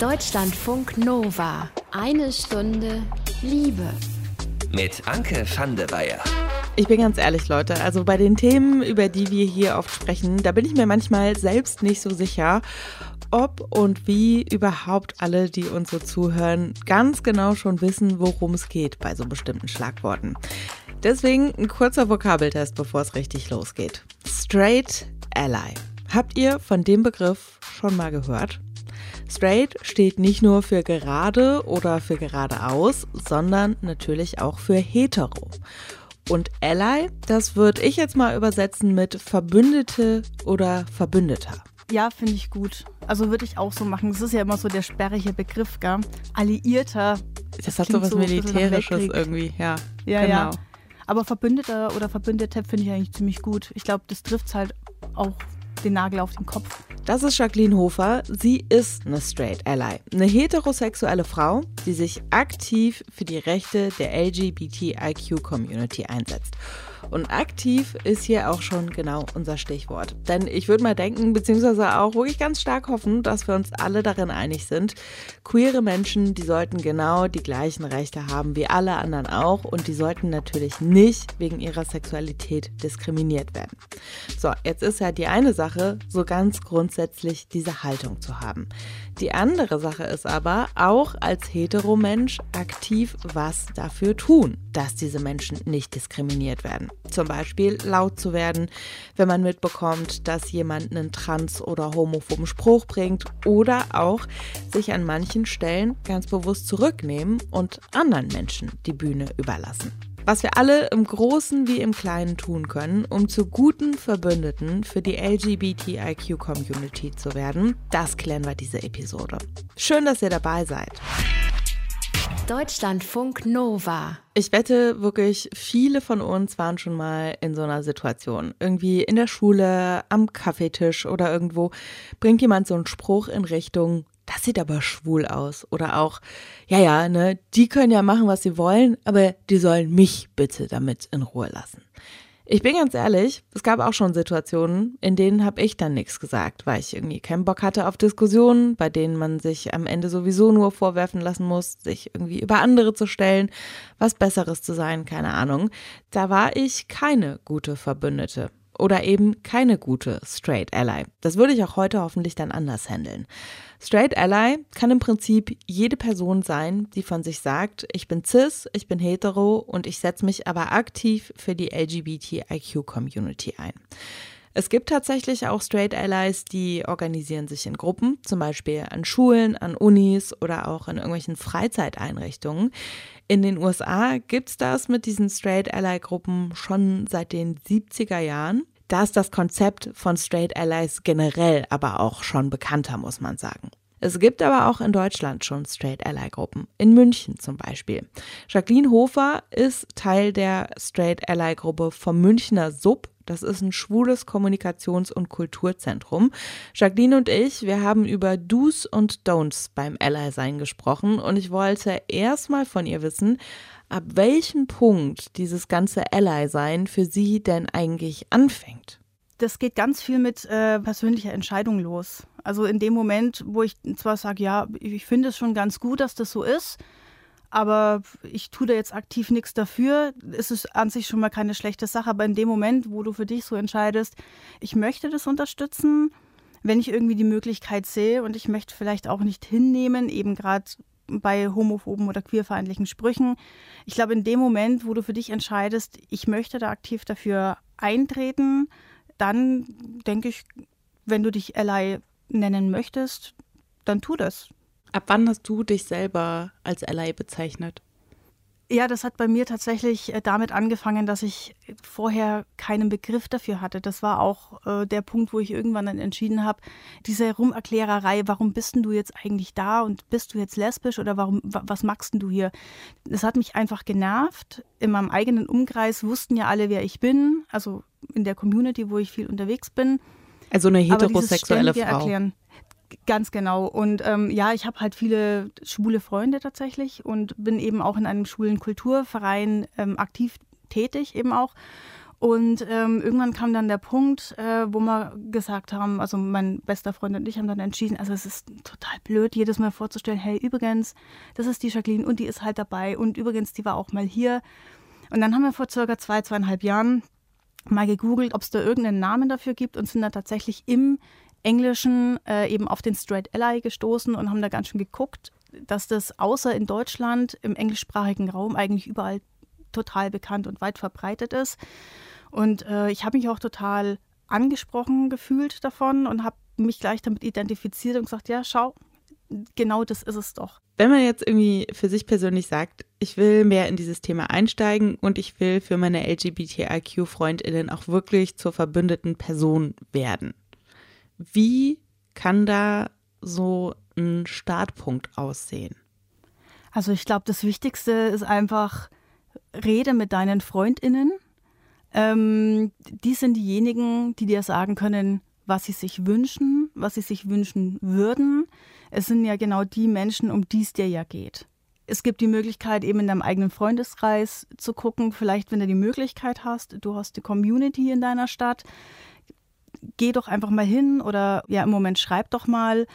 Deutschlandfunk Nova. Eine Stunde Liebe. Mit Anke van der Weyer. Ich bin ganz ehrlich, Leute, also bei den Themen, über die wir hier oft sprechen, da bin ich mir manchmal selbst nicht so sicher, ob und wie überhaupt alle, die uns so zuhören, ganz genau schon wissen, worum es geht bei so bestimmten Schlagworten. Deswegen ein kurzer Vokabeltest, bevor es richtig losgeht. Straight Ally. Habt ihr von dem Begriff schon mal gehört? Straight steht nicht nur für gerade oder für geradeaus, sondern natürlich auch für hetero. Und Ally, das würde ich jetzt mal übersetzen mit Verbündete oder Verbündeter. Ja, finde ich gut. Also würde ich auch so machen. Das ist ja immer so der sperrige Begriff, gell? Alliierter. Das, das hat so was so Militärisches irgendwie, ja. Ja, genau. ja. Aber Verbündeter oder Verbündete finde ich eigentlich ziemlich gut. Ich glaube, das trifft halt auch den Nagel auf den Kopf. Das ist Jacqueline Hofer. Sie ist eine Straight Ally, eine heterosexuelle Frau, die sich aktiv für die Rechte der LGBTIQ-Community einsetzt. Und aktiv ist hier auch schon genau unser Stichwort. Denn ich würde mal denken, beziehungsweise auch wirklich ganz stark hoffen, dass wir uns alle darin einig sind, queere Menschen, die sollten genau die gleichen Rechte haben wie alle anderen auch und die sollten natürlich nicht wegen ihrer Sexualität diskriminiert werden. So, jetzt ist ja die eine Sache, so ganz grundsätzlich diese Haltung zu haben. Die andere Sache ist aber, auch als Heteromensch aktiv was dafür tun, dass diese Menschen nicht diskriminiert werden. Zum Beispiel laut zu werden, wenn man mitbekommt, dass jemand einen trans- oder homophoben Spruch bringt oder auch sich an manchen Stellen ganz bewusst zurücknehmen und anderen Menschen die Bühne überlassen. Was wir alle im Großen wie im Kleinen tun können, um zu guten Verbündeten für die LGBTIQ-Community zu werden, das klären wir diese Episode. Schön, dass ihr dabei seid. Deutschlandfunk Nova. Ich wette wirklich, viele von uns waren schon mal in so einer Situation. Irgendwie in der Schule, am Kaffeetisch oder irgendwo bringt jemand so einen Spruch in Richtung, das sieht aber schwul aus. Oder auch, ja, ja, ne, die können ja machen, was sie wollen, aber die sollen mich bitte damit in Ruhe lassen. Ich bin ganz ehrlich, es gab auch schon Situationen, in denen habe ich dann nichts gesagt, weil ich irgendwie keinen Bock hatte auf Diskussionen, bei denen man sich am Ende sowieso nur vorwerfen lassen muss, sich irgendwie über andere zu stellen, was Besseres zu sein, keine Ahnung. Da war ich keine gute Verbündete oder eben keine gute Straight Ally. Das würde ich auch heute hoffentlich dann anders handeln. Straight Ally kann im Prinzip jede Person sein, die von sich sagt, ich bin cis, ich bin hetero und ich setze mich aber aktiv für die LGBTIQ-Community ein. Es gibt tatsächlich auch Straight Allies, die organisieren sich in Gruppen, zum Beispiel an Schulen, an Unis oder auch in irgendwelchen Freizeiteinrichtungen. In den USA gibt es das mit diesen Straight Ally-Gruppen schon seit den 70er Jahren. Da ist das Konzept von Straight Allies generell aber auch schon bekannter, muss man sagen. Es gibt aber auch in Deutschland schon Straight Ally Gruppen, in München zum Beispiel. Jacqueline Hofer ist Teil der Straight Ally Gruppe vom Münchner Sub. Das ist ein schwules Kommunikations- und Kulturzentrum. Jacqueline und ich, wir haben über Do's und Don'ts beim Ally-Sein gesprochen und ich wollte erstmal von ihr wissen, ab welchem Punkt dieses ganze Ally-Sein für sie denn eigentlich anfängt. Das geht ganz viel mit äh, persönlicher Entscheidung los. Also in dem Moment, wo ich zwar sage, ja, ich finde es schon ganz gut, dass das so ist, aber ich tue da jetzt aktiv nichts dafür, ist es an sich schon mal keine schlechte Sache. Aber in dem Moment, wo du für dich so entscheidest, ich möchte das unterstützen, wenn ich irgendwie die Möglichkeit sehe und ich möchte vielleicht auch nicht hinnehmen, eben gerade bei homophoben oder queerfeindlichen Sprüchen. Ich glaube, in dem Moment, wo du für dich entscheidest, ich möchte da aktiv dafür eintreten, dann denke ich, wenn du dich Ally nennen möchtest, dann tu das. Ab wann hast du dich selber als Ally bezeichnet? Ja, das hat bei mir tatsächlich äh, damit angefangen, dass ich vorher keinen Begriff dafür hatte. Das war auch äh, der Punkt, wo ich irgendwann dann entschieden habe, diese Rumerklärerei, warum bist denn du jetzt eigentlich da und bist du jetzt lesbisch oder warum, was magst denn du hier? Das hat mich einfach genervt. In meinem eigenen Umkreis wussten ja alle, wer ich bin, also in der Community, wo ich viel unterwegs bin. Also eine heterosexuelle Frau. Erklären, Ganz genau. Und ähm, ja, ich habe halt viele schwule Freunde tatsächlich und bin eben auch in einem schwulen Kulturverein ähm, aktiv tätig eben auch. Und ähm, irgendwann kam dann der Punkt, äh, wo wir gesagt haben, also mein bester Freund und ich haben dann entschieden, also es ist total blöd, jedes Mal vorzustellen, hey, übrigens, das ist die Jacqueline und die ist halt dabei und übrigens, die war auch mal hier. Und dann haben wir vor circa zwei, zweieinhalb Jahren mal gegoogelt, ob es da irgendeinen Namen dafür gibt und sind da tatsächlich im Englischen äh, eben auf den Straight Ally gestoßen und haben da ganz schön geguckt, dass das außer in Deutschland im englischsprachigen Raum eigentlich überall total bekannt und weit verbreitet ist. Und äh, ich habe mich auch total angesprochen gefühlt davon und habe mich gleich damit identifiziert und gesagt, ja, schau, genau das ist es doch. Wenn man jetzt irgendwie für sich persönlich sagt, ich will mehr in dieses Thema einsteigen und ich will für meine LGBTIQ-Freundinnen auch wirklich zur verbündeten Person werden, wie kann da so ein Startpunkt aussehen? Also ich glaube, das Wichtigste ist einfach, rede mit deinen Freundinnen. Ähm, die sind diejenigen, die dir sagen können, was sie sich wünschen, was sie sich wünschen würden. Es sind ja genau die Menschen, um die es dir ja geht. Es gibt die Möglichkeit, eben in deinem eigenen Freundeskreis zu gucken, vielleicht wenn du die Möglichkeit hast, du hast die Community in deiner Stadt, geh doch einfach mal hin oder ja, im Moment schreib doch mal.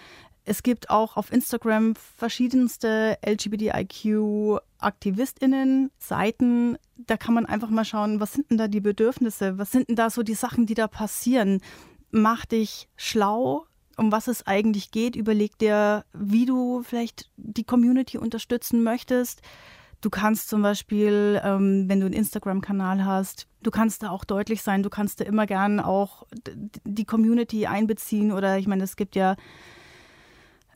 Es gibt auch auf Instagram verschiedenste LGBTIQ-AktivistInnen, Seiten. Da kann man einfach mal schauen, was sind denn da die Bedürfnisse? Was sind denn da so die Sachen, die da passieren? Mach dich schlau, um was es eigentlich geht. Überleg dir, wie du vielleicht die Community unterstützen möchtest. Du kannst zum Beispiel, ähm, wenn du einen Instagram-Kanal hast, du kannst da auch deutlich sein, du kannst da immer gern auch die Community einbeziehen oder ich meine, es gibt ja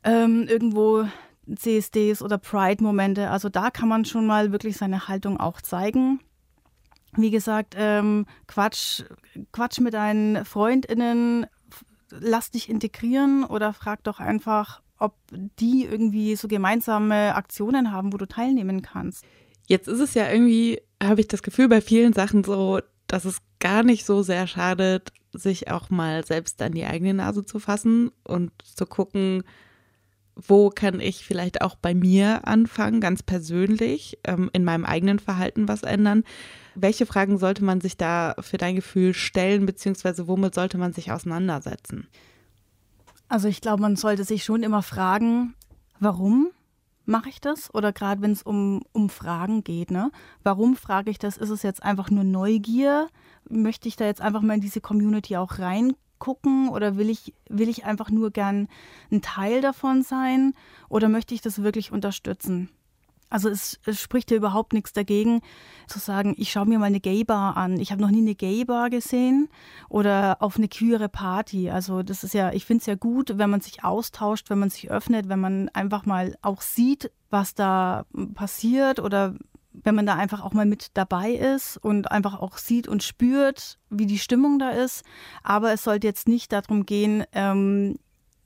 ähm, irgendwo CSDs oder Pride-Momente. Also da kann man schon mal wirklich seine Haltung auch zeigen. Wie gesagt, ähm, Quatsch, Quatsch mit deinen FreundInnen, lass dich integrieren oder frag doch einfach, ob die irgendwie so gemeinsame Aktionen haben, wo du teilnehmen kannst. Jetzt ist es ja irgendwie, habe ich das Gefühl, bei vielen Sachen so, dass es gar nicht so sehr schadet, sich auch mal selbst an die eigene Nase zu fassen und zu gucken, wo kann ich vielleicht auch bei mir anfangen, ganz persönlich, ähm, in meinem eigenen Verhalten was ändern. Welche Fragen sollte man sich da für dein Gefühl stellen, beziehungsweise womit sollte man sich auseinandersetzen? Also ich glaube, man sollte sich schon immer fragen, warum mache ich das? Oder gerade wenn es um, um Fragen geht, ne? Warum frage ich das? Ist es jetzt einfach nur Neugier? Möchte ich da jetzt einfach mal in diese Community auch reingucken? Oder will ich, will ich einfach nur gern ein Teil davon sein? Oder möchte ich das wirklich unterstützen? Also es, es, spricht ja überhaupt nichts dagegen, zu sagen, ich schaue mir mal eine Gay-Bar an. Ich habe noch nie eine Gay-Bar gesehen oder auf eine queere Party. Also das ist ja, ich finde es ja gut, wenn man sich austauscht, wenn man sich öffnet, wenn man einfach mal auch sieht, was da passiert oder wenn man da einfach auch mal mit dabei ist und einfach auch sieht und spürt, wie die Stimmung da ist. Aber es sollte jetzt nicht darum gehen, ähm,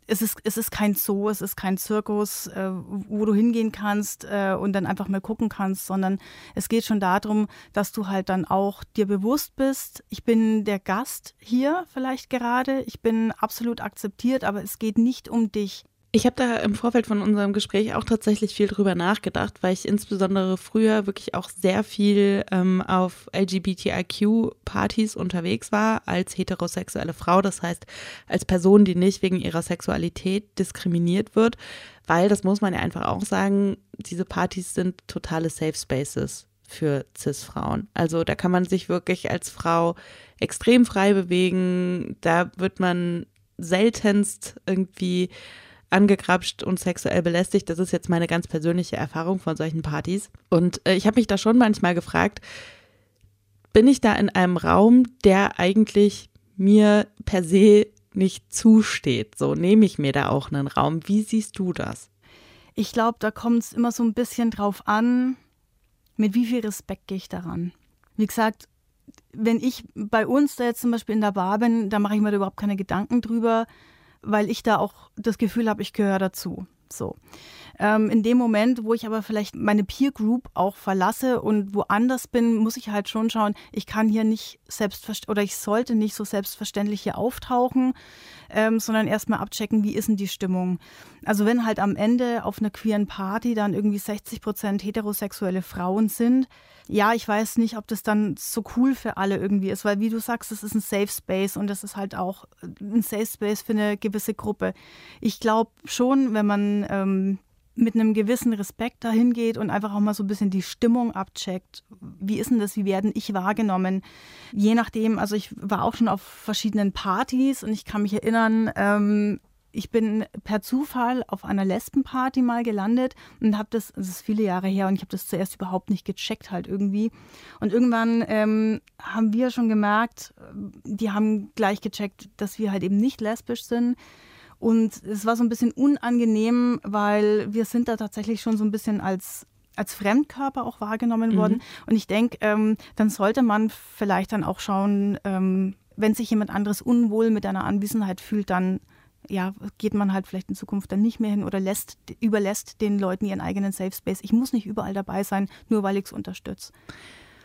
es ist, es ist kein Zoo, es ist kein Zirkus, äh, wo du hingehen kannst äh, und dann einfach mal gucken kannst, sondern es geht schon darum, dass du halt dann auch dir bewusst bist, ich bin der Gast hier vielleicht gerade, ich bin absolut akzeptiert, aber es geht nicht um dich. Ich habe da im Vorfeld von unserem Gespräch auch tatsächlich viel drüber nachgedacht, weil ich insbesondere früher wirklich auch sehr viel ähm, auf LGBTIQ-Partys unterwegs war als heterosexuelle Frau, das heißt als Person, die nicht wegen ihrer Sexualität diskriminiert wird, weil, das muss man ja einfach auch sagen, diese Partys sind totale Safe Spaces für CIS-Frauen. Also da kann man sich wirklich als Frau extrem frei bewegen, da wird man seltenst irgendwie angegrapscht und sexuell belästigt. Das ist jetzt meine ganz persönliche Erfahrung von solchen Partys. Und äh, ich habe mich da schon manchmal gefragt, bin ich da in einem Raum, der eigentlich mir per se nicht zusteht? So nehme ich mir da auch einen Raum. Wie siehst du das? Ich glaube, da kommt es immer so ein bisschen drauf an, mit wie viel Respekt gehe ich daran. Wie gesagt, wenn ich bei uns da jetzt zum Beispiel in der Bar bin, da mache ich mir da überhaupt keine Gedanken drüber, weil ich da auch das Gefühl habe, ich gehöre dazu. So. Ähm, in dem Moment, wo ich aber vielleicht meine Peer Group auch verlasse und woanders bin, muss ich halt schon schauen, ich kann hier nicht selbstverständlich oder ich sollte nicht so selbstverständlich hier auftauchen, ähm, sondern erstmal abchecken, wie ist denn die Stimmung. Also wenn halt am Ende auf einer queeren Party dann irgendwie 60 Prozent heterosexuelle Frauen sind, ja, ich weiß nicht, ob das dann so cool für alle irgendwie ist, weil wie du sagst, es ist ein Safe Space und das ist halt auch ein Safe Space für eine gewisse Gruppe. Ich glaube schon, wenn man ähm, mit einem gewissen Respekt dahin geht und einfach auch mal so ein bisschen die Stimmung abcheckt. Wie ist denn das? Wie werden ich wahrgenommen? Je nachdem, also ich war auch schon auf verschiedenen Partys und ich kann mich erinnern, ähm, ich bin per Zufall auf einer Lesbenparty mal gelandet und habe das, das ist viele Jahre her und ich habe das zuerst überhaupt nicht gecheckt halt irgendwie. Und irgendwann ähm, haben wir schon gemerkt, die haben gleich gecheckt, dass wir halt eben nicht lesbisch sind. Und es war so ein bisschen unangenehm, weil wir sind da tatsächlich schon so ein bisschen als als Fremdkörper auch wahrgenommen mhm. worden. Und ich denke, ähm, dann sollte man vielleicht dann auch schauen, ähm, wenn sich jemand anderes unwohl mit einer Anwesenheit fühlt, dann ja, geht man halt vielleicht in Zukunft dann nicht mehr hin oder lässt, überlässt den Leuten ihren eigenen Safe Space. Ich muss nicht überall dabei sein, nur weil ich es unterstütze.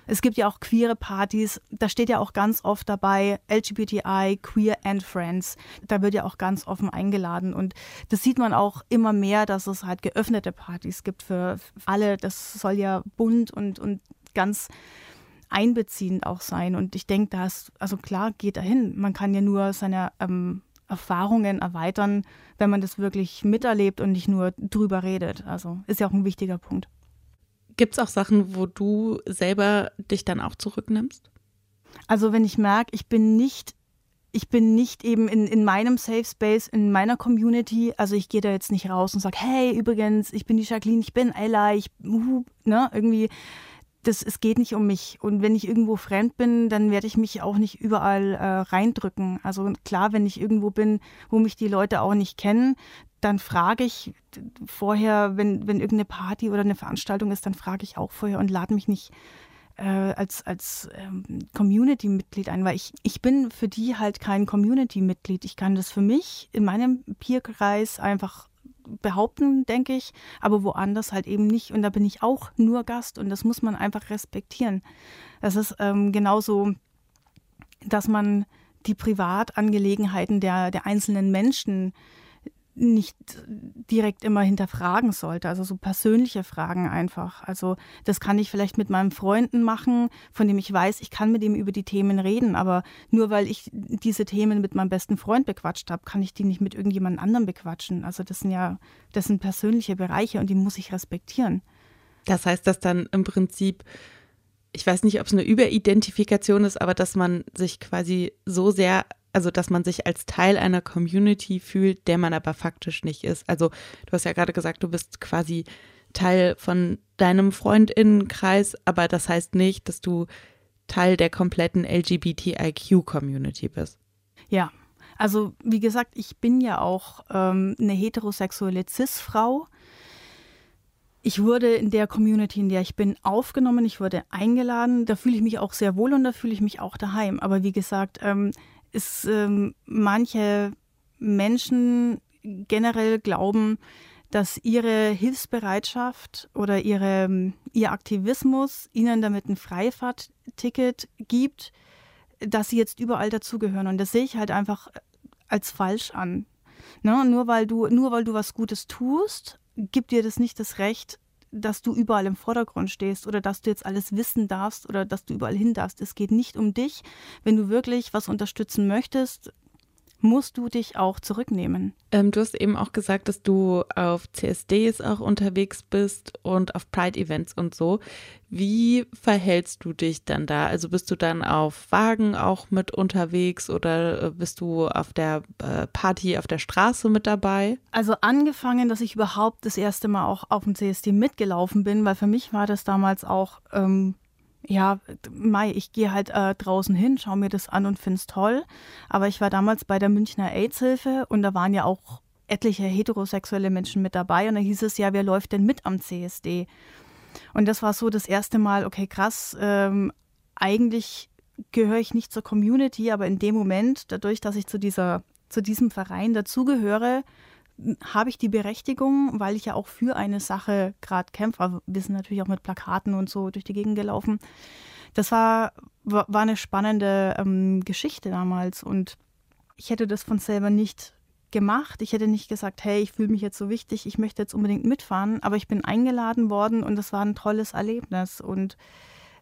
Es gibt ja auch queere Partys, da steht ja auch ganz oft dabei LGBTI, Queer and Friends. Da wird ja auch ganz offen eingeladen und das sieht man auch immer mehr, dass es halt geöffnete Partys gibt für alle. Das soll ja bunt und, und ganz einbeziehend auch sein. Und ich denke, das, also klar, geht dahin. Man kann ja nur seine ähm, Erfahrungen erweitern, wenn man das wirklich miterlebt und nicht nur drüber redet. Also ist ja auch ein wichtiger Punkt. Gibt es auch Sachen, wo du selber dich dann auch zurücknimmst? Also wenn ich merke, ich bin nicht, ich bin nicht eben in, in meinem Safe Space, in meiner Community, also ich gehe da jetzt nicht raus und sage, hey, übrigens, ich bin die Jacqueline, ich bin Ella, ich, uh, ne, irgendwie, das, es geht nicht um mich. Und wenn ich irgendwo fremd bin, dann werde ich mich auch nicht überall äh, reindrücken. Also klar, wenn ich irgendwo bin, wo mich die Leute auch nicht kennen, dann frage ich vorher, wenn, wenn irgendeine Party oder eine Veranstaltung ist, dann frage ich auch vorher und lade mich nicht äh, als, als ähm, Community-Mitglied ein, weil ich, ich bin für die halt kein Community-Mitglied. Ich kann das für mich in meinem Peerkreis einfach behaupten, denke ich, aber woanders halt eben nicht. Und da bin ich auch nur Gast und das muss man einfach respektieren. Das ist ähm, genauso, dass man die Privatangelegenheiten der, der einzelnen Menschen nicht direkt immer hinterfragen sollte. Also so persönliche Fragen einfach. Also das kann ich vielleicht mit meinen Freunden machen, von dem ich weiß, ich kann mit ihm über die Themen reden. Aber nur weil ich diese Themen mit meinem besten Freund bequatscht habe, kann ich die nicht mit irgendjemand anderem bequatschen. Also das sind ja, das sind persönliche Bereiche und die muss ich respektieren. Das heißt, dass dann im Prinzip ich weiß nicht, ob es eine Überidentifikation ist, aber dass man sich quasi so sehr also dass man sich als Teil einer Community fühlt, der man aber faktisch nicht ist. Also du hast ja gerade gesagt, du bist quasi Teil von deinem Freundinnenkreis, aber das heißt nicht, dass du Teil der kompletten LGBTIQ-Community bist. Ja, also wie gesagt, ich bin ja auch ähm, eine heterosexuelle Cis-Frau. Ich wurde in der Community, in der ich bin, aufgenommen, ich wurde eingeladen. Da fühle ich mich auch sehr wohl und da fühle ich mich auch daheim. Aber wie gesagt, ähm, ist ähm, manche Menschen generell glauben, dass ihre Hilfsbereitschaft oder ihre, ihr Aktivismus ihnen damit ein Freifahrtticket gibt, dass sie jetzt überall dazugehören. Und das sehe ich halt einfach als falsch an. Ne? Nur, weil du, nur weil du was Gutes tust, gibt dir das nicht das Recht, dass du überall im Vordergrund stehst oder dass du jetzt alles wissen darfst oder dass du überall hin darfst. Es geht nicht um dich. Wenn du wirklich was unterstützen möchtest, musst du dich auch zurücknehmen. Ähm, du hast eben auch gesagt, dass du auf CSDs auch unterwegs bist und auf Pride-Events und so. Wie verhältst du dich dann da? Also bist du dann auf Wagen auch mit unterwegs oder äh, bist du auf der äh, Party auf der Straße mit dabei? Also angefangen, dass ich überhaupt das erste Mal auch auf dem CSD mitgelaufen bin, weil für mich war das damals auch ähm, ja, Mai, ich gehe halt äh, draußen hin, schaue mir das an und finde es toll. Aber ich war damals bei der Münchner AIDS-Hilfe und da waren ja auch etliche heterosexuelle Menschen mit dabei. Und da hieß es ja, wer läuft denn mit am CSD? Und das war so das erste Mal, okay, krass, ähm, eigentlich gehöre ich nicht zur Community, aber in dem Moment, dadurch, dass ich zu dieser, zu diesem Verein dazugehöre, habe ich die Berechtigung, weil ich ja auch für eine Sache gerade kämpfe. Wir sind natürlich auch mit Plakaten und so durch die Gegend gelaufen. Das war, war eine spannende ähm, Geschichte damals und ich hätte das von selber nicht gemacht. Ich hätte nicht gesagt, hey, ich fühle mich jetzt so wichtig, ich möchte jetzt unbedingt mitfahren, aber ich bin eingeladen worden und das war ein tolles Erlebnis und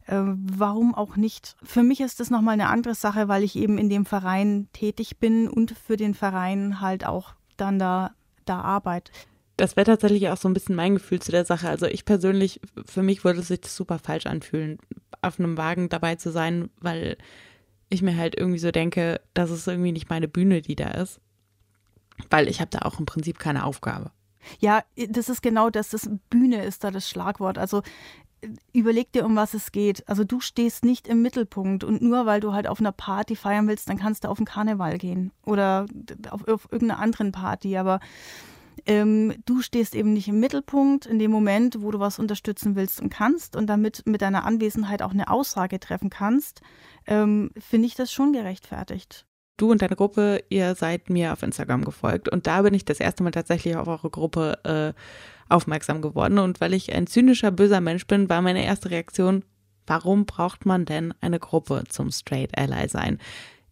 äh, warum auch nicht? Für mich ist das nochmal eine andere Sache, weil ich eben in dem Verein tätig bin und für den Verein halt auch dann da, da arbeite. Das wäre tatsächlich auch so ein bisschen mein Gefühl zu der Sache. Also ich persönlich, für mich würde es sich super falsch anfühlen, auf einem Wagen dabei zu sein, weil ich mir halt irgendwie so denke, das ist irgendwie nicht meine Bühne, die da ist. Weil ich habe da auch im Prinzip keine Aufgabe. Ja, das ist genau das. Das Bühne ist da das Schlagwort. Also überleg dir, um was es geht. Also du stehst nicht im Mittelpunkt und nur weil du halt auf einer Party feiern willst, dann kannst du auf den Karneval gehen oder auf, auf irgendeiner anderen Party. Aber ähm, du stehst eben nicht im Mittelpunkt in dem Moment, wo du was unterstützen willst und kannst und damit mit deiner Anwesenheit auch eine Aussage treffen kannst, ähm, finde ich das schon gerechtfertigt du und deine Gruppe, ihr seid mir auf Instagram gefolgt. Und da bin ich das erste Mal tatsächlich auf eure Gruppe äh, aufmerksam geworden. Und weil ich ein zynischer, böser Mensch bin, war meine erste Reaktion, warum braucht man denn eine Gruppe zum Straight Ally sein?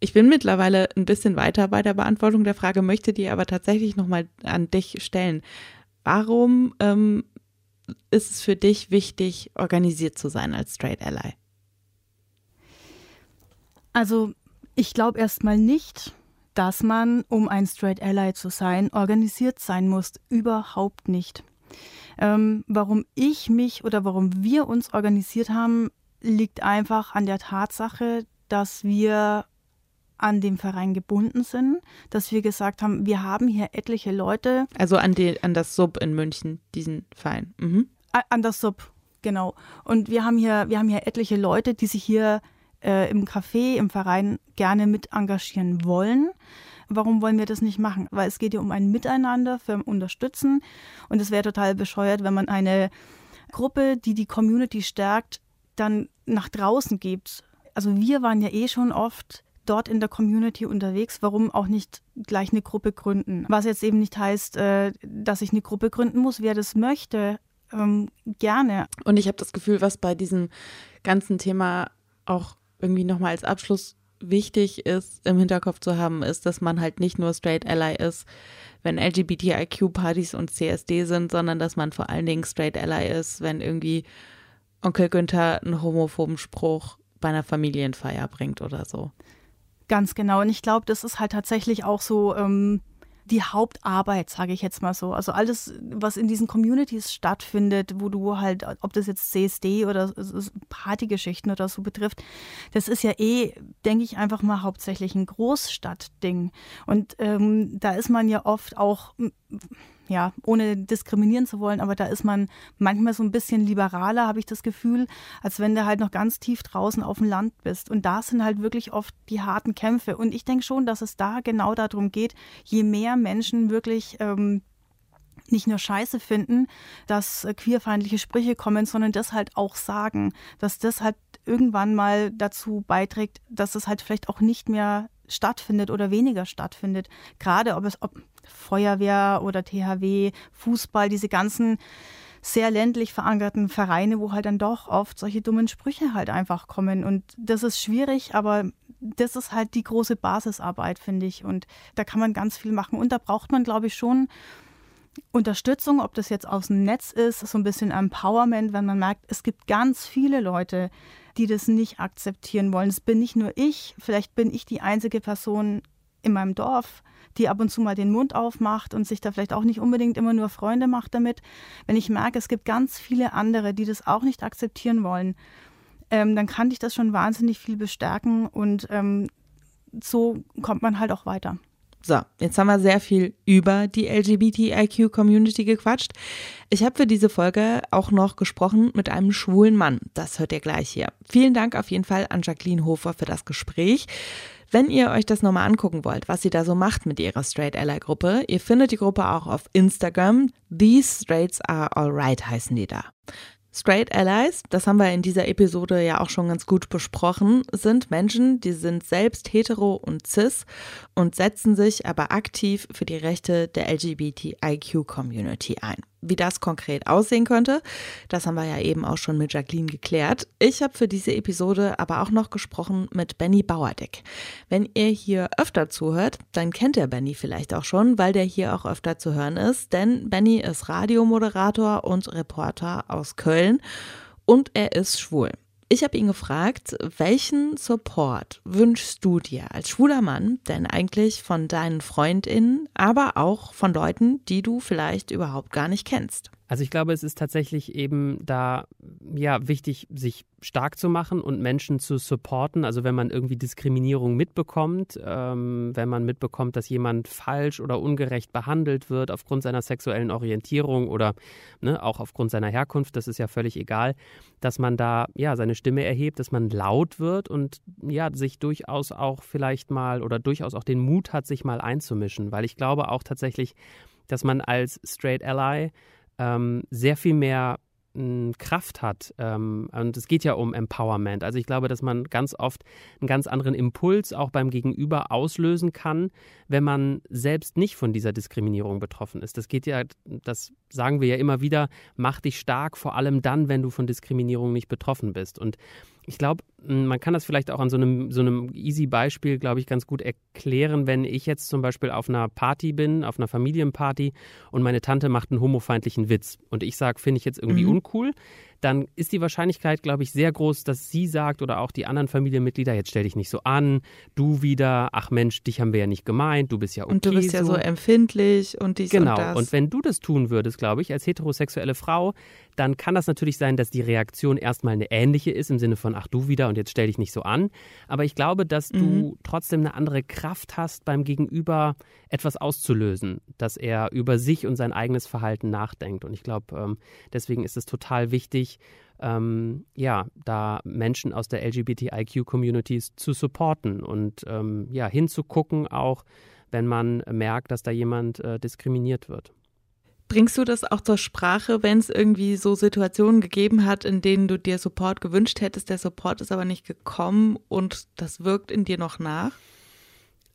Ich bin mittlerweile ein bisschen weiter bei der Beantwortung der Frage, möchte die aber tatsächlich nochmal an dich stellen. Warum ähm, ist es für dich wichtig, organisiert zu sein als Straight Ally? Also ich glaube erstmal nicht, dass man, um ein Straight Ally zu sein, organisiert sein muss. Überhaupt nicht. Ähm, warum ich mich oder warum wir uns organisiert haben, liegt einfach an der Tatsache, dass wir an dem Verein gebunden sind, dass wir gesagt haben, wir haben hier etliche Leute. Also an, die, an das Sub in München, diesen Verein. Mhm. An das Sub, genau. Und wir haben hier, wir haben hier etliche Leute, die sich hier äh, im Café, im Verein gerne mit engagieren wollen. Warum wollen wir das nicht machen? Weil es geht ja um ein Miteinander für Unterstützen. Und es wäre total bescheuert, wenn man eine Gruppe, die die Community stärkt, dann nach draußen gibt. Also wir waren ja eh schon oft dort in der Community unterwegs, warum auch nicht gleich eine Gruppe gründen? Was jetzt eben nicht heißt, äh, dass ich eine Gruppe gründen muss. Wer das möchte, ähm, gerne. Und ich habe das Gefühl, was bei diesem ganzen Thema auch irgendwie nochmal als Abschluss wichtig ist, im Hinterkopf zu haben, ist, dass man halt nicht nur Straight Ally ist, wenn LGBTIQ-Partys und CSD sind, sondern dass man vor allen Dingen Straight Ally ist, wenn irgendwie Onkel Günther einen homophoben Spruch bei einer Familienfeier bringt oder so. Ganz genau. Und ich glaube, das ist halt tatsächlich auch so ähm, die Hauptarbeit, sage ich jetzt mal so. Also alles, was in diesen Communities stattfindet, wo du halt, ob das jetzt CSD oder Partygeschichten oder so betrifft, das ist ja eh, denke ich, einfach mal hauptsächlich ein Großstadtding. Und ähm, da ist man ja oft auch ja, ohne diskriminieren zu wollen, aber da ist man manchmal so ein bisschen liberaler, habe ich das Gefühl, als wenn du halt noch ganz tief draußen auf dem Land bist. Und da sind halt wirklich oft die harten Kämpfe. Und ich denke schon, dass es da genau darum geht, je mehr Menschen wirklich ähm, nicht nur Scheiße finden, dass äh, queerfeindliche Sprüche kommen, sondern das halt auch sagen, dass das halt irgendwann mal dazu beiträgt, dass es halt vielleicht auch nicht mehr stattfindet oder weniger stattfindet. Gerade ob es ob Feuerwehr oder THW, Fußball, diese ganzen sehr ländlich verankerten Vereine, wo halt dann doch oft solche dummen Sprüche halt einfach kommen. Und das ist schwierig, aber das ist halt die große Basisarbeit, finde ich. Und da kann man ganz viel machen. Und da braucht man, glaube ich, schon Unterstützung, ob das jetzt aus dem Netz ist, so ein bisschen Empowerment, wenn man merkt, es gibt ganz viele Leute, die das nicht akzeptieren wollen. Es bin nicht nur ich, vielleicht bin ich die einzige Person in meinem Dorf, die ab und zu mal den Mund aufmacht und sich da vielleicht auch nicht unbedingt immer nur Freunde macht damit. Wenn ich merke, es gibt ganz viele andere, die das auch nicht akzeptieren wollen, ähm, dann kann dich das schon wahnsinnig viel bestärken und ähm, so kommt man halt auch weiter. So, jetzt haben wir sehr viel über die LGBTIQ-Community gequatscht. Ich habe für diese Folge auch noch gesprochen mit einem schwulen Mann. Das hört ihr gleich hier. Vielen Dank auf jeden Fall an Jacqueline Hofer für das Gespräch. Wenn ihr euch das nochmal angucken wollt, was sie da so macht mit ihrer Straight Ally Gruppe, ihr findet die Gruppe auch auf Instagram. These Straights are alright heißen die da. Straight Allies, das haben wir in dieser Episode ja auch schon ganz gut besprochen, sind Menschen, die sind selbst hetero und cis und setzen sich aber aktiv für die Rechte der LGBTIQ-Community ein. Wie das konkret aussehen könnte, das haben wir ja eben auch schon mit Jacqueline geklärt. Ich habe für diese Episode aber auch noch gesprochen mit Benny Bauerdeck. Wenn ihr hier öfter zuhört, dann kennt ihr Benny vielleicht auch schon, weil der hier auch öfter zu hören ist, denn Benny ist Radiomoderator und Reporter aus Köln und er ist schwul. Ich habe ihn gefragt, welchen Support wünschst du dir als schwuler Mann denn eigentlich von deinen Freundinnen, aber auch von Leuten, die du vielleicht überhaupt gar nicht kennst? Also ich glaube, es ist tatsächlich eben da ja wichtig, sich stark zu machen und Menschen zu supporten. Also wenn man irgendwie Diskriminierung mitbekommt, ähm, wenn man mitbekommt, dass jemand falsch oder ungerecht behandelt wird aufgrund seiner sexuellen Orientierung oder ne, auch aufgrund seiner Herkunft, das ist ja völlig egal, dass man da ja seine Stimme erhebt, dass man laut wird und ja sich durchaus auch vielleicht mal oder durchaus auch den Mut hat, sich mal einzumischen, weil ich glaube auch tatsächlich, dass man als Straight Ally ähm, sehr viel mehr hm, Kraft hat. Ähm, und es geht ja um Empowerment. Also ich glaube, dass man ganz oft einen ganz anderen Impuls auch beim Gegenüber auslösen kann, wenn man selbst nicht von dieser Diskriminierung betroffen ist. Das geht ja, das sagen wir ja immer wieder, mach dich stark, vor allem dann, wenn du von Diskriminierung nicht betroffen bist. Und ich glaube, man kann das vielleicht auch an so einem, so einem easy Beispiel, glaube ich, ganz gut erklären, wenn ich jetzt zum Beispiel auf einer Party bin, auf einer Familienparty und meine Tante macht einen homofeindlichen Witz und ich sage, finde ich jetzt irgendwie mhm. uncool, dann ist die Wahrscheinlichkeit, glaube ich, sehr groß, dass sie sagt oder auch die anderen Familienmitglieder, jetzt stell dich nicht so an, du wieder, ach Mensch, dich haben wir ja nicht gemeint, du bist ja okay. Und du bist so. ja so empfindlich und dies genau. und das. Genau, und wenn du das tun würdest, glaube ich, als heterosexuelle Frau, dann kann das natürlich sein, dass die Reaktion erstmal eine ähnliche ist, im Sinne von, ach du wieder und jetzt stell dich nicht so an. Aber ich glaube, dass mhm. du trotzdem eine andere Kraft hast, beim Gegenüber etwas auszulösen, dass er über sich und sein eigenes Verhalten nachdenkt. Und ich glaube, ähm, deswegen ist es total wichtig, ähm, ja, da Menschen aus der LGBTIQ-Communities zu supporten und ähm, ja, hinzugucken, auch wenn man merkt, dass da jemand äh, diskriminiert wird. Bringst du das auch zur Sprache, wenn es irgendwie so Situationen gegeben hat, in denen du dir Support gewünscht hättest, der Support ist aber nicht gekommen und das wirkt in dir noch nach?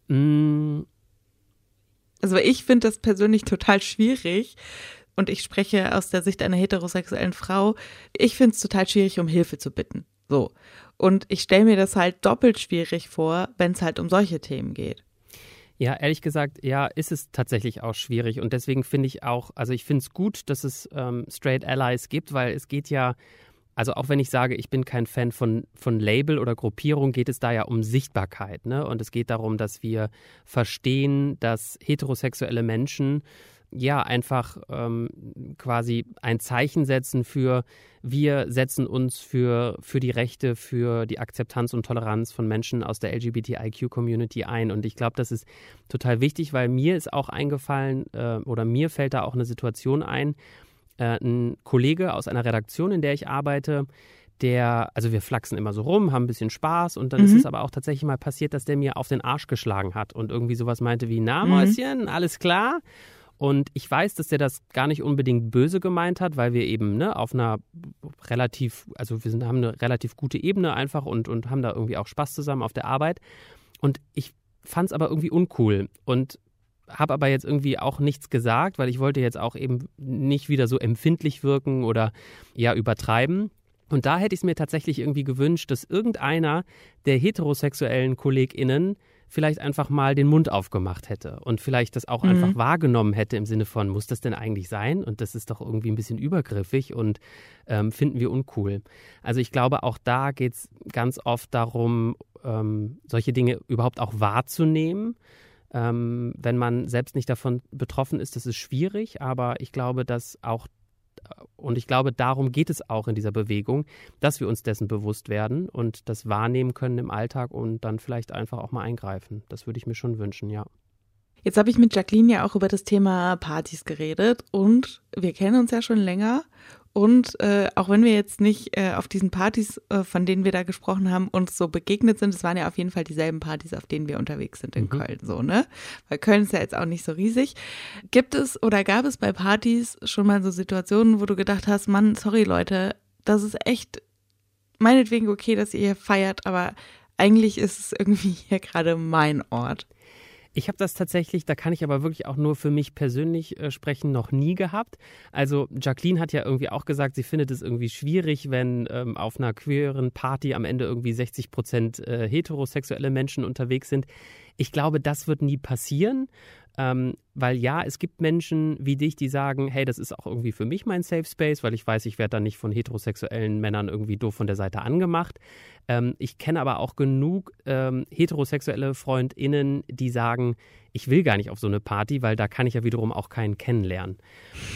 Mm. Also ich finde das persönlich total schwierig und ich spreche aus der Sicht einer heterosexuellen Frau. Ich finde es total schwierig, um Hilfe zu bitten. So. Und ich stelle mir das halt doppelt schwierig vor, wenn es halt um solche Themen geht. Ja, ehrlich gesagt, ja, ist es tatsächlich auch schwierig. Und deswegen finde ich auch, also ich finde es gut, dass es ähm, Straight Allies gibt, weil es geht ja, also auch wenn ich sage, ich bin kein Fan von, von Label oder Gruppierung, geht es da ja um Sichtbarkeit. Ne? Und es geht darum, dass wir verstehen, dass heterosexuelle Menschen ja einfach ähm, quasi ein Zeichen setzen für, wir setzen uns für, für die Rechte, für die Akzeptanz und Toleranz von Menschen aus der LGBTIQ-Community ein. Und ich glaube, das ist total wichtig, weil mir ist auch eingefallen äh, oder mir fällt da auch eine Situation ein. Äh, ein Kollege aus einer Redaktion, in der ich arbeite, der, also wir flachsen immer so rum, haben ein bisschen Spaß und dann mhm. ist es aber auch tatsächlich mal passiert, dass der mir auf den Arsch geschlagen hat und irgendwie sowas meinte wie, na Mäuschen, mhm. alles klar? Und ich weiß, dass der das gar nicht unbedingt böse gemeint hat, weil wir eben ne, auf einer relativ, also wir sind, haben eine relativ gute Ebene einfach und, und haben da irgendwie auch Spaß zusammen auf der Arbeit. Und ich fand es aber irgendwie uncool und habe aber jetzt irgendwie auch nichts gesagt, weil ich wollte jetzt auch eben nicht wieder so empfindlich wirken oder ja übertreiben. Und da hätte ich es mir tatsächlich irgendwie gewünscht, dass irgendeiner der heterosexuellen KollegInnen vielleicht einfach mal den Mund aufgemacht hätte und vielleicht das auch mhm. einfach wahrgenommen hätte im Sinne von, muss das denn eigentlich sein? Und das ist doch irgendwie ein bisschen übergriffig und ähm, finden wir uncool. Also ich glaube, auch da geht es ganz oft darum, ähm, solche Dinge überhaupt auch wahrzunehmen. Ähm, wenn man selbst nicht davon betroffen ist, das ist schwierig, aber ich glaube, dass auch und ich glaube, darum geht es auch in dieser Bewegung, dass wir uns dessen bewusst werden und das wahrnehmen können im Alltag und dann vielleicht einfach auch mal eingreifen. Das würde ich mir schon wünschen, ja. Jetzt habe ich mit Jacqueline ja auch über das Thema Partys geredet und wir kennen uns ja schon länger und äh, auch wenn wir jetzt nicht äh, auf diesen Partys, äh, von denen wir da gesprochen haben, uns so begegnet sind, es waren ja auf jeden Fall dieselben Partys, auf denen wir unterwegs sind in mhm. Köln, so, ne? Weil Köln ist ja jetzt auch nicht so riesig. Gibt es oder gab es bei Partys schon mal so Situationen, wo du gedacht hast, Mann, sorry Leute, Das ist echt meinetwegen okay, dass ihr hier feiert, aber eigentlich ist es irgendwie hier gerade mein Ort. Ich habe das tatsächlich, da kann ich aber wirklich auch nur für mich persönlich äh, sprechen, noch nie gehabt. Also Jacqueline hat ja irgendwie auch gesagt, sie findet es irgendwie schwierig, wenn ähm, auf einer queeren Party am Ende irgendwie 60 Prozent äh, heterosexuelle Menschen unterwegs sind. Ich glaube, das wird nie passieren. Ähm, weil ja, es gibt Menschen wie dich, die sagen, hey, das ist auch irgendwie für mich mein Safe Space, weil ich weiß, ich werde da nicht von heterosexuellen Männern irgendwie doof von der Seite angemacht. Ähm, ich kenne aber auch genug ähm, heterosexuelle FreundInnen, die sagen, ich will gar nicht auf so eine Party, weil da kann ich ja wiederum auch keinen kennenlernen.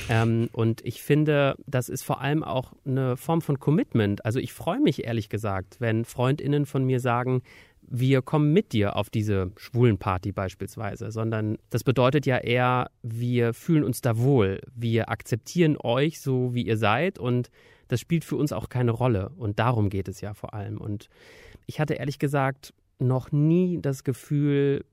Ähm, und ich finde, das ist vor allem auch eine Form von Commitment. Also ich freue mich ehrlich gesagt, wenn FreundInnen von mir sagen, wir kommen mit dir auf diese schwulen Party beispielsweise, sondern das bedeutet ja eher, wir fühlen uns da wohl, wir akzeptieren euch so, wie ihr seid und das spielt für uns auch keine Rolle und darum geht es ja vor allem. Und ich hatte ehrlich gesagt noch nie das Gefühl,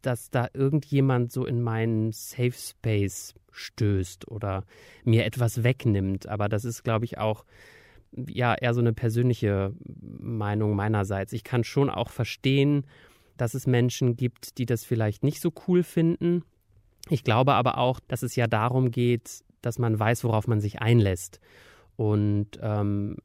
dass da irgendjemand so in meinen Safe Space stößt oder mir etwas wegnimmt. Aber das ist, glaube ich, auch ja eher so eine persönliche Meinung meinerseits. Ich kann schon auch verstehen, dass es Menschen gibt, die das vielleicht nicht so cool finden. Ich glaube aber auch, dass es ja darum geht, dass man weiß, worauf man sich einlässt. Und ähm,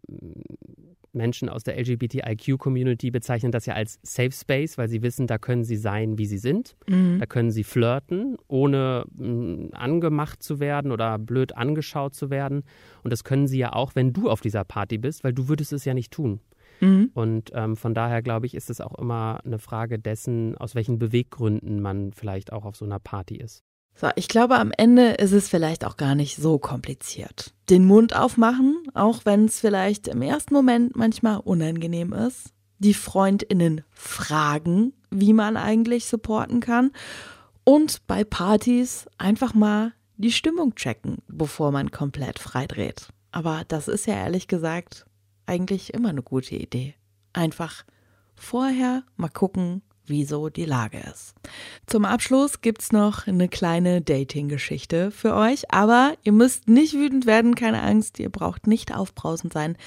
Menschen aus der LGBTIQ-Community bezeichnen das ja als Safe Space, weil sie wissen, da können sie sein, wie sie sind. Mhm. Da können sie flirten, ohne mh, mm, angemacht zu werden oder blöd angeschaut zu werden. Und das können sie ja auch, wenn du auf dieser Party bist, weil du würdest es ja nicht tun. Mhm. Und ähm, von daher glaube ich, ist es auch immer eine Frage dessen, aus welchen Beweggründen man vielleicht auch auf so einer Party ist. So, ich glaube, am Ende ist es vielleicht auch gar nicht so kompliziert. Den Mund aufmachen, auch wenn es vielleicht im ersten Moment manchmal unangenehm ist. Die FreundInnen fragen, wie man eigentlich supporten kann. Und bei Partys einfach mal die Stimmung checken, bevor man komplett freidreht. Aber das ist ja ehrlich gesagt eigentlich immer eine gute Idee. Einfach vorher mal gucken, wieso die Lage ist. Zum Abschluss gibt's noch eine kleine Dating-Geschichte für euch, aber ihr müsst nicht wütend werden, keine Angst, ihr braucht nicht aufbrausend sein.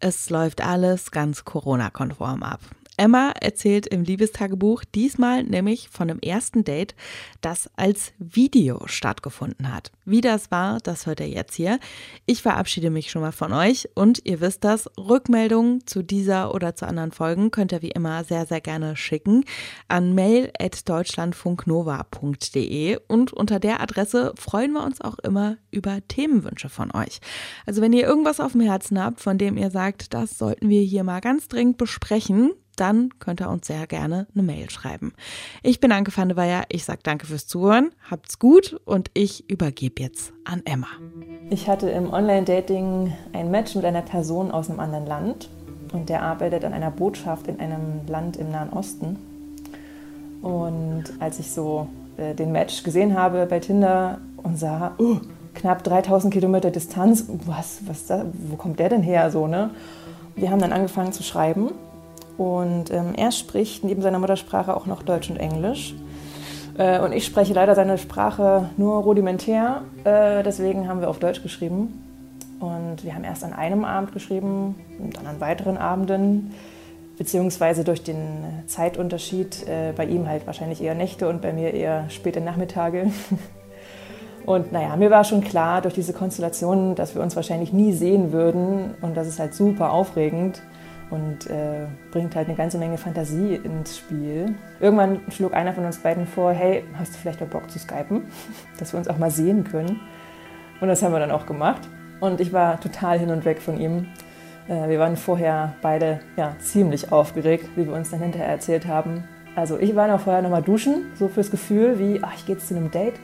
Es läuft alles ganz Corona-konform ab. Emma erzählt im Liebestagebuch diesmal nämlich von einem ersten Date, das als Video stattgefunden hat. Wie das war, das hört ihr jetzt hier. Ich verabschiede mich schon mal von euch und ihr wisst das, Rückmeldungen zu dieser oder zu anderen Folgen könnt ihr wie immer sehr, sehr gerne schicken an mail.deutschlandfunknova.de und unter der Adresse freuen wir uns auch immer über Themenwünsche von euch. Also wenn ihr irgendwas auf dem Herzen habt, von dem ihr sagt, das sollten wir hier mal ganz dringend besprechen, dann könnt ihr uns sehr gerne eine Mail schreiben. Ich bin Anke van der Weyer, ich sage danke fürs Zuhören, habt's gut und ich übergebe jetzt an Emma. Ich hatte im Online-Dating ein Match mit einer Person aus einem anderen Land und der arbeitet an einer Botschaft in einem Land im Nahen Osten. Und als ich so äh, den Match gesehen habe bei Tinder und sah, oh, knapp 3000 Kilometer Distanz, was, was da, wo kommt der denn her? So, ne? Wir haben dann angefangen zu schreiben und ähm, er spricht neben seiner Muttersprache auch noch Deutsch und Englisch. Äh, und ich spreche leider seine Sprache nur rudimentär. Äh, deswegen haben wir auf Deutsch geschrieben. Und wir haben erst an einem Abend geschrieben und dann an weiteren Abenden. Beziehungsweise durch den Zeitunterschied äh, bei ihm halt wahrscheinlich eher Nächte und bei mir eher späte Nachmittage. Und naja, mir war schon klar durch diese Konstellation, dass wir uns wahrscheinlich nie sehen würden. Und das ist halt super aufregend und äh, bringt halt eine ganze Menge Fantasie ins Spiel. Irgendwann schlug einer von uns beiden vor, hey, hast du vielleicht mal Bock zu skypen, dass wir uns auch mal sehen können. Und das haben wir dann auch gemacht. Und ich war total hin und weg von ihm. Äh, wir waren vorher beide ja, ziemlich aufgeregt, wie wir uns dann hinterher erzählt haben. Also ich war noch vorher noch mal duschen, so fürs Gefühl wie, ach, ich gehe jetzt zu einem Date.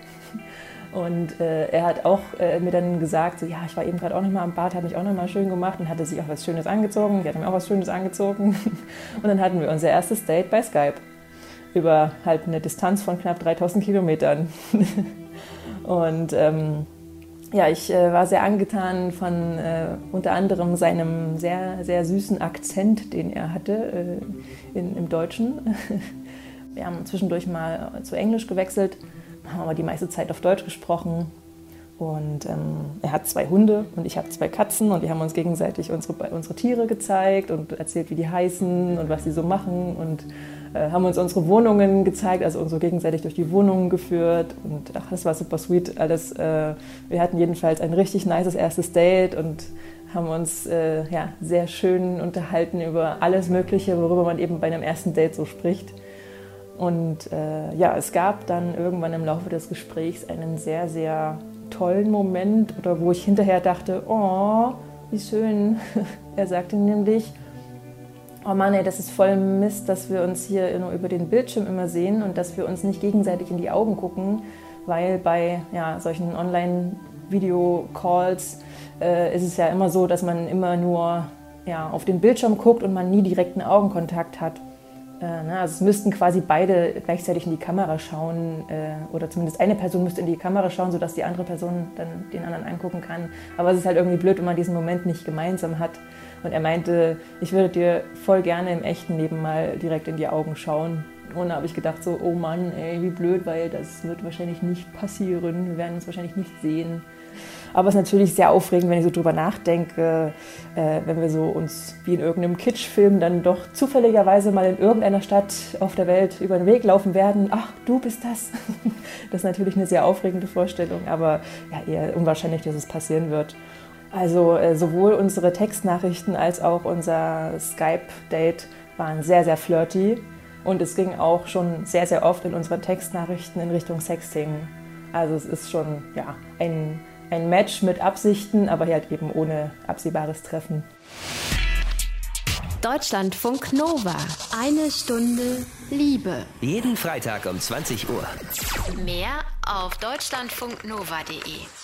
Und äh, er hat auch äh, mir dann gesagt, so, ja, ich war eben gerade auch noch mal am Bad, habe mich auch noch mal schön gemacht und hatte sich auch was Schönes angezogen. Die hat mir auch was Schönes angezogen. Und dann hatten wir unser erstes Date bei Skype über halt eine Distanz von knapp 3000 Kilometern. Und ähm, ja, ich äh, war sehr angetan von äh, unter anderem seinem sehr, sehr süßen Akzent, den er hatte äh, in, im Deutschen. Wir haben zwischendurch mal zu Englisch gewechselt haben aber die meiste Zeit auf Deutsch gesprochen. Und ähm, er hat zwei Hunde und ich habe zwei Katzen und wir haben uns gegenseitig unsere, unsere Tiere gezeigt und erzählt, wie die heißen und was sie so machen und äh, haben uns unsere Wohnungen gezeigt, also uns so gegenseitig durch die Wohnungen geführt und ach, das war super sweet alles. Äh, wir hatten jedenfalls ein richtig nices erstes Date und haben uns äh, ja, sehr schön unterhalten über alles Mögliche, worüber man eben bei einem ersten Date so spricht. Und äh, ja, es gab dann irgendwann im Laufe des Gesprächs einen sehr, sehr tollen Moment oder wo ich hinterher dachte, oh, wie schön. er sagte nämlich, oh Mann, ey, das ist voll Mist, dass wir uns hier nur über den Bildschirm immer sehen und dass wir uns nicht gegenseitig in die Augen gucken, weil bei ja, solchen Online-Video-Calls äh, ist es ja immer so, dass man immer nur ja, auf den Bildschirm guckt und man nie direkten Augenkontakt hat. Äh, ne? Also es müssten quasi beide gleichzeitig in die Kamera schauen äh, oder zumindest eine Person müsste in die Kamera schauen, sodass die andere Person dann den anderen angucken kann. Aber es ist halt irgendwie blöd, wenn man diesen Moment nicht gemeinsam hat. Und er meinte, ich würde dir voll gerne im echten Leben mal direkt in die Augen schauen. Und da habe ich gedacht so, oh Mann, ey, wie blöd, weil das wird wahrscheinlich nicht passieren. Wir werden uns wahrscheinlich nicht sehen. Aber es ist natürlich sehr aufregend, wenn ich so drüber nachdenke, äh, wenn wir so uns wie in irgendeinem Kitschfilm dann doch zufälligerweise mal in irgendeiner Stadt auf der Welt über den Weg laufen werden. Ach, du bist das. Das ist natürlich eine sehr aufregende Vorstellung, aber ja, eher unwahrscheinlich, dass es passieren wird. Also äh, sowohl unsere Textnachrichten als auch unser Skype-Date waren sehr, sehr flirty. Und es ging auch schon sehr, sehr oft in unseren Textnachrichten in Richtung Sexting. Also es ist schon ja, ein ein Match mit Absichten, aber halt eben ohne absehbares Treffen. Deutschlandfunk Nova. Eine Stunde Liebe. Jeden Freitag um 20 Uhr. Mehr auf deutschlandfunknova.de.